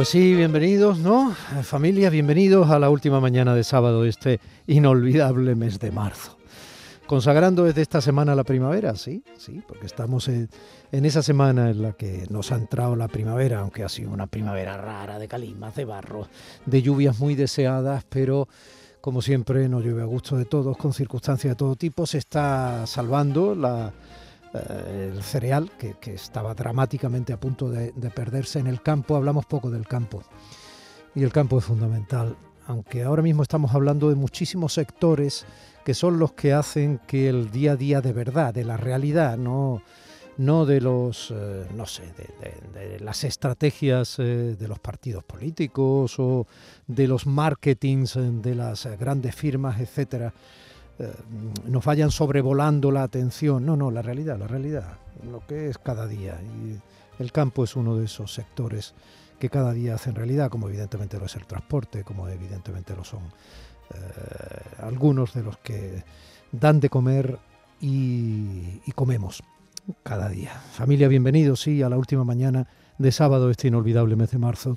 Pues sí, bienvenidos, ¿no? Familia, bienvenidos a la última mañana de sábado, este inolvidable mes de marzo. Consagrando desde esta semana la primavera, sí, sí, porque estamos en, esa semana en la que nos ha entrado la primavera, aunque ha sido una primavera rara, de calimas, de barro, de lluvias muy deseadas, pero como siempre no llueve a gusto de todos, con circunstancias de todo tipo, se está salvando la, eh, el cereal, que, estaba dramáticamente a punto de, perderse en el campo. Hablamos poco del campo. Y el campo es fundamental, aunque ahora mismo estamos hablando de muchísimos sectores que son los que hacen que el día a día de verdad, de la realidad, no, no de los, eh, no sé, de, las estrategias eh, de los partidos políticos o de los marketings de las grandes firmas, etcétera, eh, nos vayan sobrevolando la atención. No, no, la realidad, la realidad, lo que es cada día. Y el campo es uno de esos sectores que cada día hacen realidad, como evidentemente lo es el transporte, como evidentemente lo son eh, algunos de los que dan de comer y, y comemos cada día. Familia, bienvenidos, sí, a la última mañana de sábado, este inolvidable mes de marzo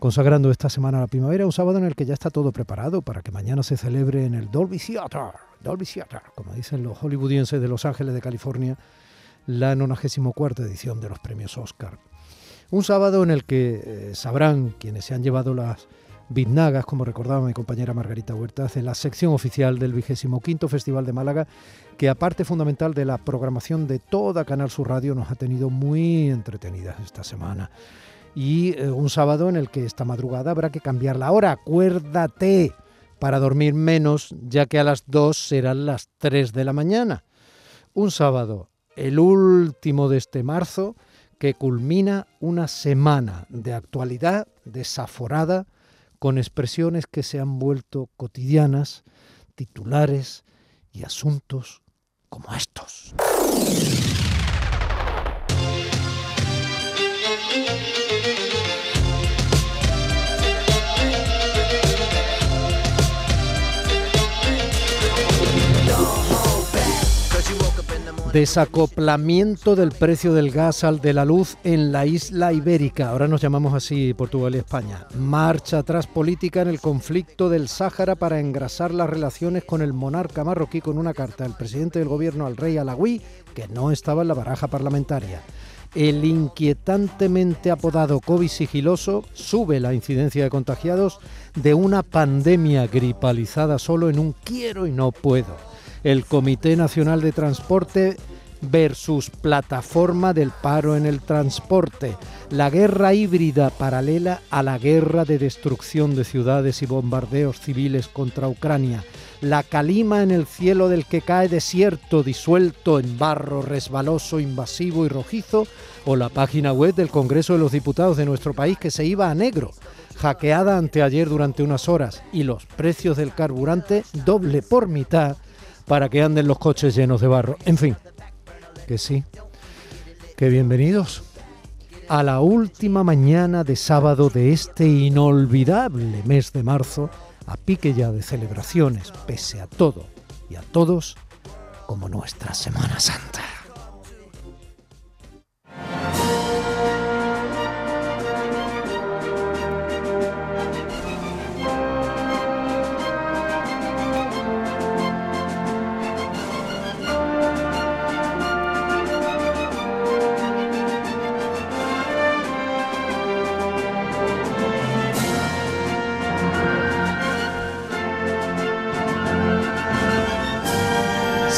consagrando esta semana la primavera, un sábado en el que ya está todo preparado para que mañana se celebre en el Dolby Theater, Dolby Theater, como dicen los hollywoodienses de Los Ángeles de California, la 94 edición de los premios Oscar. Un sábado en el que eh, sabrán quienes se han llevado las biznagas, como recordaba mi compañera Margarita Huertas, en la sección oficial del 25 Festival de Málaga, que aparte fundamental de la programación de toda Canal Sur Radio nos ha tenido muy entretenidas esta semana y eh, un sábado en el que esta madrugada habrá que cambiar la hora. Acuérdate para dormir menos, ya que a las 2 serán las 3 de la mañana. Un sábado, el último de este marzo, que culmina una semana de actualidad desaforada con expresiones que se han vuelto cotidianas, titulares y asuntos como estos. Desacoplamiento del precio del gas al de la luz en la isla ibérica. Ahora nos llamamos así Portugal y España. Marcha atrás política en el conflicto del Sáhara para engrasar las relaciones con el monarca marroquí con una carta del presidente del gobierno al rey Alagüí que no estaba en la baraja parlamentaria. El inquietantemente apodado COVID sigiloso sube la incidencia de contagiados de una pandemia gripalizada solo en un quiero y no puedo el Comité Nacional de Transporte versus plataforma del paro en el transporte, la guerra híbrida paralela a la guerra de destrucción de ciudades y bombardeos civiles contra Ucrania, la calima en el cielo del que cae desierto disuelto en barro resbaloso, invasivo y rojizo, o la página web del Congreso de los Diputados de nuestro país que se iba a negro, hackeada anteayer durante unas horas, y los precios del carburante doble por mitad para que anden los coches llenos de barro. En fin, que sí, que bienvenidos a la última mañana de sábado de este inolvidable mes de marzo, a pique ya de celebraciones, pese a todo y a todos, como nuestra Semana Santa.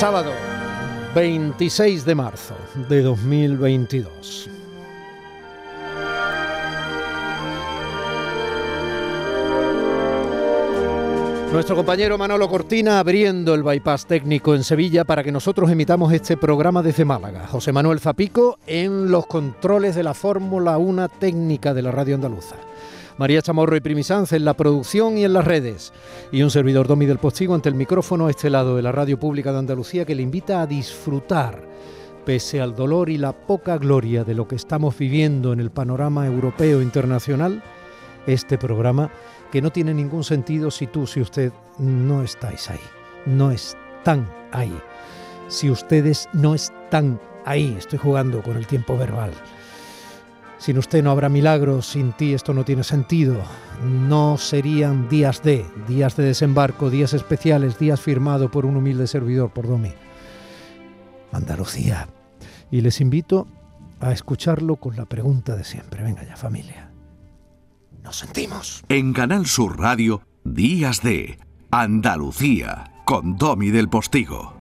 Sábado 26 de marzo de 2022. Nuestro compañero Manolo Cortina abriendo el bypass técnico en Sevilla para que nosotros emitamos este programa desde Málaga. José Manuel Zapico en los controles de la Fórmula 1 técnica de la radio andaluza. María Chamorro y Primisanz en la producción y en las redes. Y un servidor Domi del Postigo ante el micrófono a este lado de la Radio Pública de Andalucía que le invita a disfrutar, pese al dolor y la poca gloria de lo que estamos viviendo en el panorama europeo internacional, este programa que no tiene ningún sentido si tú, si usted no estáis ahí, no están ahí. Si ustedes no están ahí, estoy jugando con el tiempo verbal Sin usted no habrá milagros, sin ti esto no tiene sentido. No serían días de, días de desembarco, días especiales, días firmado por un humilde servidor, por Domi. Andalucía. Y les invito a escucharlo con la pregunta de siempre. Venga ya, familia. Nos sentimos. En Canal Sur Radio, Días de Andalucía, con Domi del Postigo.